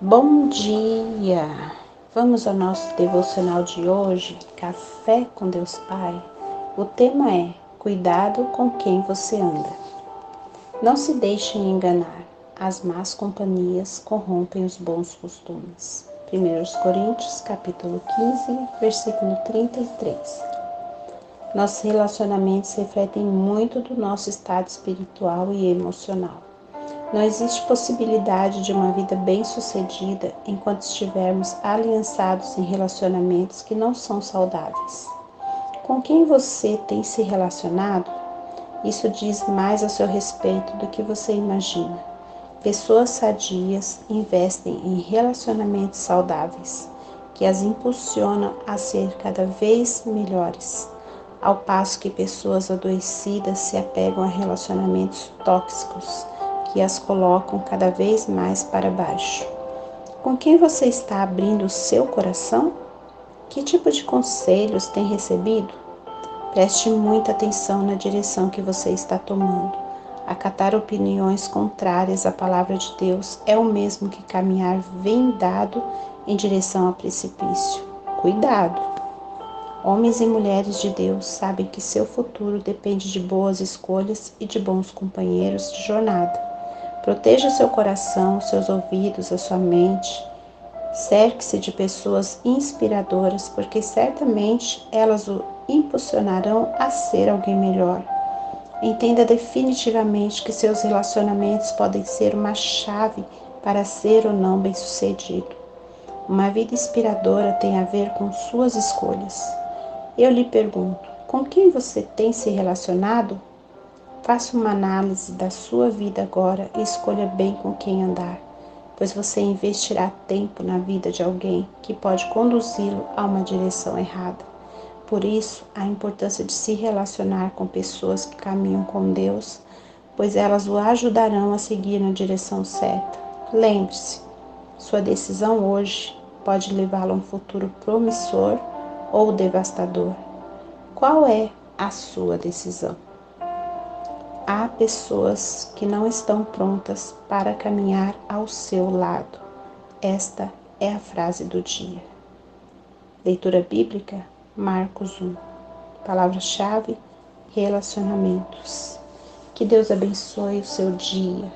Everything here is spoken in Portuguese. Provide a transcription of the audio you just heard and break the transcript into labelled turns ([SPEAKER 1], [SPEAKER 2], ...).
[SPEAKER 1] Bom dia! Vamos ao nosso devocional de hoje, Café com Deus Pai. O tema é Cuidado com quem você anda. Não se deixem enganar, as más companhias corrompem os bons costumes. 1 Coríntios capítulo 15, versículo 33. Nossos relacionamentos refletem muito do nosso estado espiritual e emocional. Não existe possibilidade de uma vida bem-sucedida enquanto estivermos aliançados em relacionamentos que não são saudáveis. Com quem você tem se relacionado? Isso diz mais a seu respeito do que você imagina. Pessoas sadias investem em relacionamentos saudáveis, que as impulsionam a ser cada vez melhores, ao passo que pessoas adoecidas se apegam a relacionamentos tóxicos que as colocam cada vez mais para baixo. Com quem você está abrindo o seu coração? Que tipo de conselhos tem recebido? Preste muita atenção na direção que você está tomando. Acatar opiniões contrárias à palavra de Deus é o mesmo que caminhar vendado em direção ao precipício. Cuidado! Homens e mulheres de Deus sabem que seu futuro depende de boas escolhas e de bons companheiros de jornada. Proteja seu coração, seus ouvidos, a sua mente. Cerque-se de pessoas inspiradoras, porque certamente elas o impulsionarão a ser alguém melhor. Entenda definitivamente que seus relacionamentos podem ser uma chave para ser ou não bem-sucedido. Uma vida inspiradora tem a ver com suas escolhas. Eu lhe pergunto: com quem você tem se relacionado? Faça uma análise da sua vida agora e escolha bem com quem andar, pois você investirá tempo na vida de alguém que pode conduzi-lo a uma direção errada. Por isso, a importância de se relacionar com pessoas que caminham com Deus, pois elas o ajudarão a seguir na direção certa. Lembre-se, sua decisão hoje pode levá-lo a um futuro promissor ou devastador. Qual é a sua decisão? Há pessoas que não estão prontas para caminhar ao seu lado. Esta é a frase do dia. Leitura bíblica, Marcos 1. Palavra-chave: relacionamentos. Que Deus abençoe o seu dia.